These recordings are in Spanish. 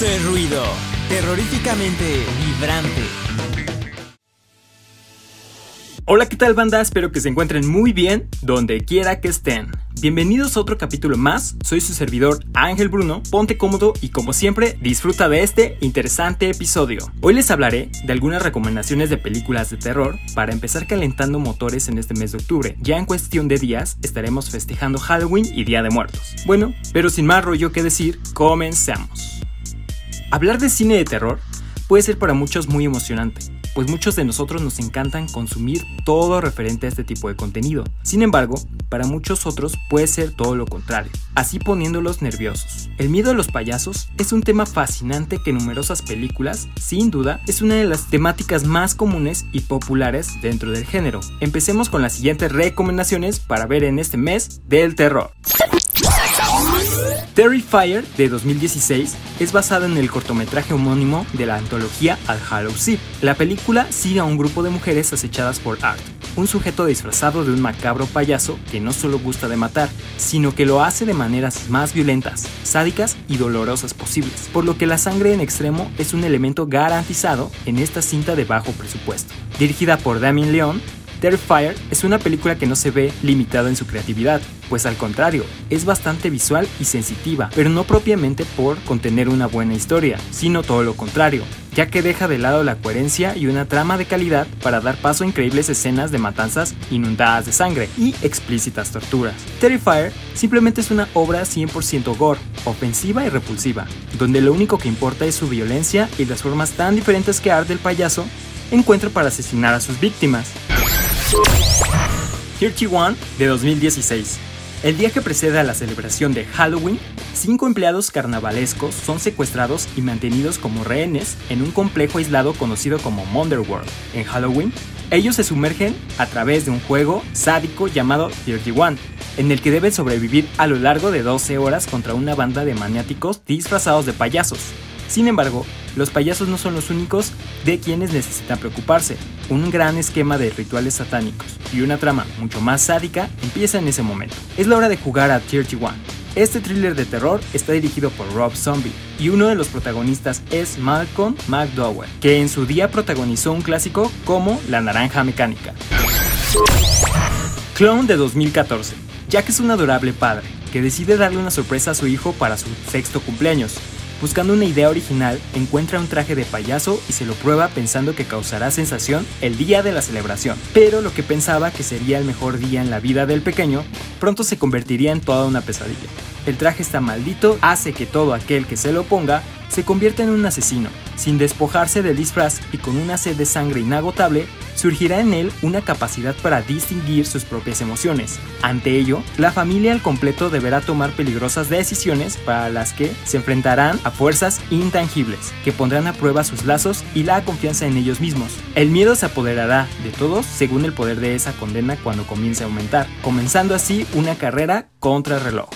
Ruido, terroríficamente vibrante. Hola, ¿qué tal banda? Espero que se encuentren muy bien donde quiera que estén. Bienvenidos a otro capítulo más, soy su servidor Ángel Bruno, ponte cómodo y como siempre disfruta de este interesante episodio. Hoy les hablaré de algunas recomendaciones de películas de terror para empezar calentando motores en este mes de octubre. Ya en cuestión de días estaremos festejando Halloween y Día de Muertos. Bueno, pero sin más rollo que decir, comenzamos. Hablar de cine de terror puede ser para muchos muy emocionante pues muchos de nosotros nos encantan consumir todo referente a este tipo de contenido. Sin embargo, para muchos otros puede ser todo lo contrario, así poniéndolos nerviosos. El miedo a los payasos es un tema fascinante que en numerosas películas, sin duda, es una de las temáticas más comunes y populares dentro del género. Empecemos con las siguientes recomendaciones para ver en este mes del terror. Terrifier de 2016 es basada en el cortometraje homónimo de la antología Al Hallow La película sigue a un grupo de mujeres acechadas por Art, un sujeto disfrazado de un macabro payaso que no solo gusta de matar, sino que lo hace de maneras más violentas, sádicas y dolorosas posibles, por lo que la sangre en extremo es un elemento garantizado en esta cinta de bajo presupuesto. Dirigida por Damien Leon, Terrifier es una película que no se ve limitada en su creatividad, pues al contrario, es bastante visual y sensitiva, pero no propiamente por contener una buena historia, sino todo lo contrario, ya que deja de lado la coherencia y una trama de calidad para dar paso a increíbles escenas de matanzas inundadas de sangre y explícitas torturas. Terrifier simplemente es una obra 100% gore, ofensiva y repulsiva, donde lo único que importa es su violencia y las formas tan diferentes que Art payaso encuentra para asesinar a sus víctimas. 31 de 2016. El día que precede a la celebración de Halloween, cinco empleados carnavalescos son secuestrados y mantenidos como rehenes en un complejo aislado conocido como World. En Halloween, ellos se sumergen a través de un juego sádico llamado 31, en el que deben sobrevivir a lo largo de 12 horas contra una banda de maniáticos disfrazados de payasos. Sin embargo, los payasos no son los únicos de quienes necesitan preocuparse. Un gran esquema de rituales satánicos y una trama mucho más sádica empieza en ese momento. Es la hora de jugar a 31. Este thriller de terror está dirigido por Rob Zombie y uno de los protagonistas es Malcolm McDowell, que en su día protagonizó un clásico como La Naranja Mecánica. Clone de 2014. Jack es un adorable padre que decide darle una sorpresa a su hijo para su sexto cumpleaños. Buscando una idea original, encuentra un traje de payaso y se lo prueba pensando que causará sensación el día de la celebración. Pero lo que pensaba que sería el mejor día en la vida del pequeño, pronto se convertiría en toda una pesadilla. El traje está maldito, hace que todo aquel que se lo ponga se convierta en un asesino. Sin despojarse del disfraz y con una sed de sangre inagotable, surgirá en él una capacidad para distinguir sus propias emociones. Ante ello, la familia al completo deberá tomar peligrosas decisiones para las que se enfrentarán a fuerzas intangibles, que pondrán a prueba sus lazos y la confianza en ellos mismos. El miedo se apoderará de todos según el poder de esa condena cuando comience a aumentar, comenzando así una carrera contra el reloj.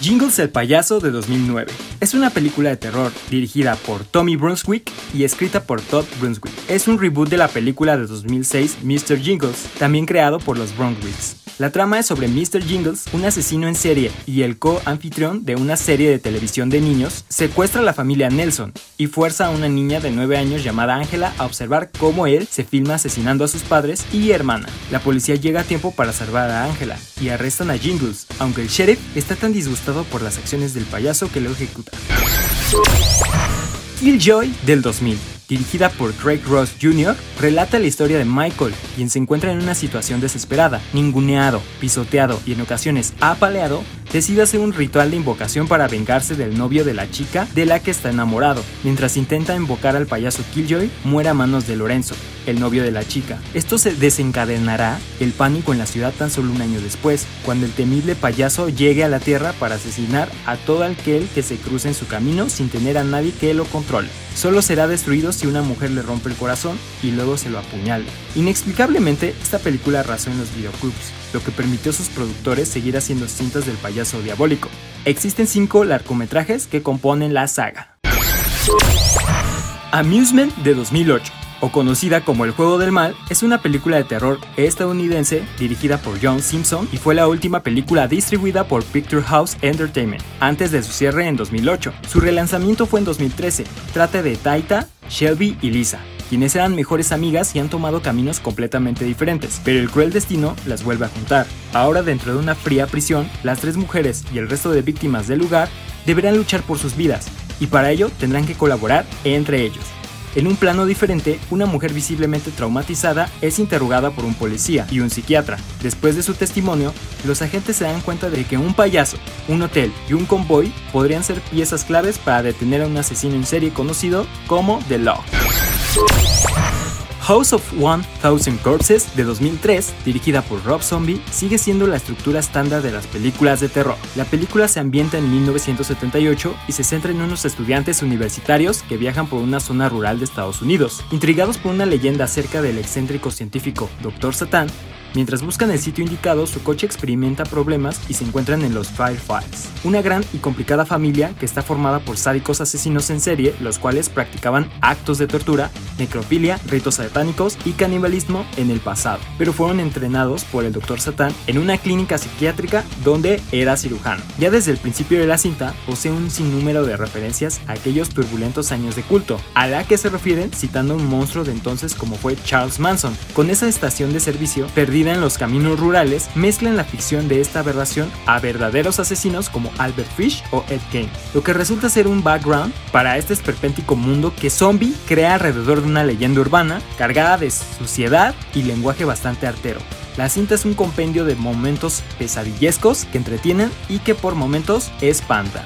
Jingles el payaso de 2009. Es una película de terror dirigida por Tommy Brunswick y escrita por Todd Brunswick. Es un reboot de la película de 2006 Mr. Jingles, también creado por los Brunswicks. La trama es sobre Mr. Jingles, un asesino en serie y el co-anfitrión de una serie de televisión de niños, secuestra a la familia Nelson y fuerza a una niña de 9 años llamada Angela a observar cómo él se filma asesinando a sus padres y hermana. La policía llega a tiempo para salvar a Angela y arrestan a Jingles, aunque el sheriff está tan disgustado por las acciones del payaso que lo ejecuta. Killjoy del 2000 dirigida por Craig Ross Jr., relata la historia de Michael, quien se encuentra en una situación desesperada, ninguneado, pisoteado y en ocasiones apaleado, decide hacer un ritual de invocación para vengarse del novio de la chica de la que está enamorado. Mientras intenta invocar al payaso Killjoy, muere a manos de Lorenzo, el novio de la chica. Esto se desencadenará el pánico en la ciudad tan solo un año después, cuando el temible payaso llegue a la Tierra para asesinar a todo aquel que se cruce en su camino sin tener a nadie que lo controle. Solo será destruido si una mujer le rompe el corazón y luego se lo apuñale. Inexplicablemente, esta película arrasó en los videoclubs lo que permitió a sus productores seguir haciendo cintas del payaso diabólico. Existen cinco largometrajes que componen la saga. Amusement de 2008 o conocida como El Juego del Mal, es una película de terror estadounidense dirigida por John Simpson y fue la última película distribuida por Picture House Entertainment, antes de su cierre en 2008. Su relanzamiento fue en 2013. Trata de Taita, Shelby y Lisa, quienes eran mejores amigas y han tomado caminos completamente diferentes, pero el cruel destino las vuelve a juntar. Ahora dentro de una fría prisión, las tres mujeres y el resto de víctimas del lugar deberán luchar por sus vidas, y para ello tendrán que colaborar entre ellos. En un plano diferente, una mujer visiblemente traumatizada es interrogada por un policía y un psiquiatra. Después de su testimonio, los agentes se dan cuenta de que un payaso, un hotel y un convoy podrían ser piezas claves para detener a un asesino en serie conocido como The Law. House of One Thousand Corpses de 2003, dirigida por Rob Zombie, sigue siendo la estructura estándar de las películas de terror. La película se ambienta en 1978 y se centra en unos estudiantes universitarios que viajan por una zona rural de Estados Unidos. Intrigados por una leyenda acerca del excéntrico científico Dr. Satan, Mientras buscan el sitio indicado, su coche experimenta problemas y se encuentran en los Firefights, una gran y complicada familia que está formada por sádicos asesinos en serie, los cuales practicaban actos de tortura, necrofilia, ritos satánicos y canibalismo en el pasado, pero fueron entrenados por el Dr. Satán en una clínica psiquiátrica donde era cirujano. Ya desde el principio de la cinta posee un sinnúmero de referencias a aquellos turbulentos años de culto, a la que se refieren citando un monstruo de entonces como fue Charles Manson. Con esa estación de servicio perdida en los caminos rurales, mezclan la ficción de esta aberración a verdaderos asesinos como Albert Fish o Ed Gein, lo que resulta ser un background para este esperpéntico mundo que Zombie crea alrededor de una leyenda urbana cargada de suciedad y lenguaje bastante artero. La cinta es un compendio de momentos pesadillescos que entretienen y que por momentos espantan.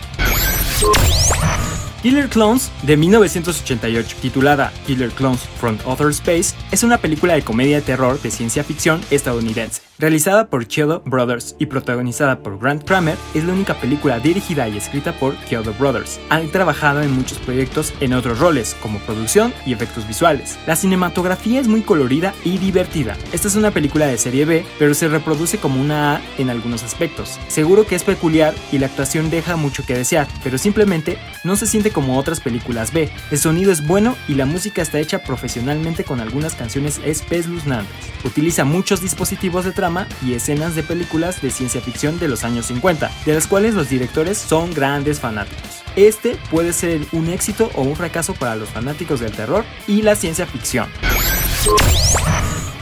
Killer Clones de 1988, titulada Killer Clones from Other Space, es una película de comedia de terror de ciencia ficción estadounidense. Realizada por Chiodo Brothers y protagonizada por Grant Kramer, es la única película dirigida y escrita por Chiodo Brothers. Han trabajado en muchos proyectos en otros roles, como producción y efectos visuales. La cinematografía es muy colorida y divertida. Esta es una película de serie B, pero se reproduce como una A en algunos aspectos. Seguro que es peculiar y la actuación deja mucho que desear, pero simplemente no se siente como otras películas B. El sonido es bueno y la música está hecha profesionalmente con algunas canciones espeluznantes. Utiliza muchos dispositivos de trabajo y escenas de películas de ciencia ficción de los años 50, de las cuales los directores son grandes fanáticos. Este puede ser un éxito o un fracaso para los fanáticos del terror y la ciencia ficción.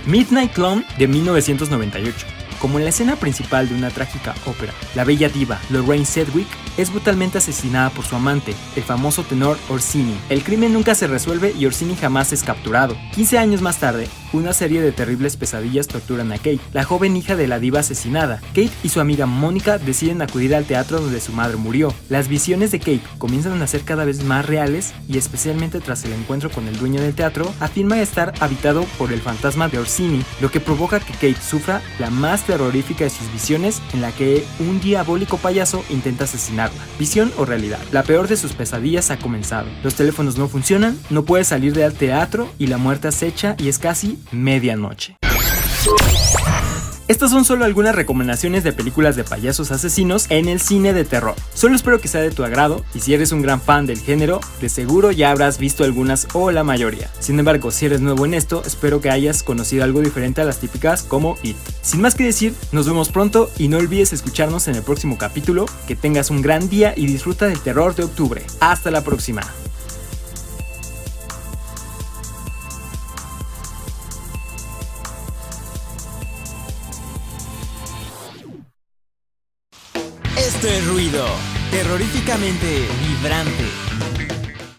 Midnight Clown de 1998 como en la escena principal de una trágica ópera, la bella diva Lorraine Sedgwick es brutalmente asesinada por su amante, el famoso tenor Orsini. El crimen nunca se resuelve y Orsini jamás es capturado. 15 años más tarde, una serie de terribles pesadillas torturan a Kate, la joven hija de la diva asesinada. Kate y su amiga Mónica deciden acudir al teatro donde su madre murió. Las visiones de Kate comienzan a ser cada vez más reales y especialmente tras el encuentro con el dueño del teatro, afirma estar habitado por el fantasma de Orsini, lo que provoca que Kate sufra la más terrorífica de sus visiones en la que un diabólico payaso intenta asesinarla. Visión o realidad. La peor de sus pesadillas ha comenzado. Los teléfonos no funcionan, no puede salir del teatro y la muerte acecha y es casi medianoche. Estas son solo algunas recomendaciones de películas de payasos asesinos en el cine de terror. Solo espero que sea de tu agrado y si eres un gran fan del género, de seguro ya habrás visto algunas o la mayoría. Sin embargo, si eres nuevo en esto, espero que hayas conocido algo diferente a las típicas como It. Sin más que decir, nos vemos pronto y no olvides escucharnos en el próximo capítulo. Que tengas un gran día y disfruta del terror de octubre. Hasta la próxima. Esto es ruido, terroríficamente vibrante.